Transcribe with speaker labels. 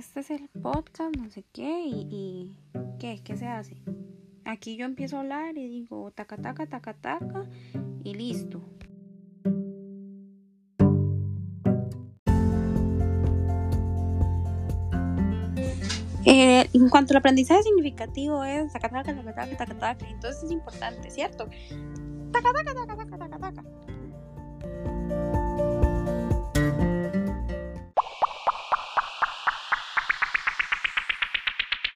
Speaker 1: este es el podcast, no sé qué, y, y ¿qué? ¿Qué se hace? Aquí yo empiezo a hablar y digo taca, taca, taca, taca, y listo. Eh, en cuanto al aprendizaje significativo es taca, taca, taca, taca, taca, taca, entonces es importante, ¿cierto? Taca, taca, taca,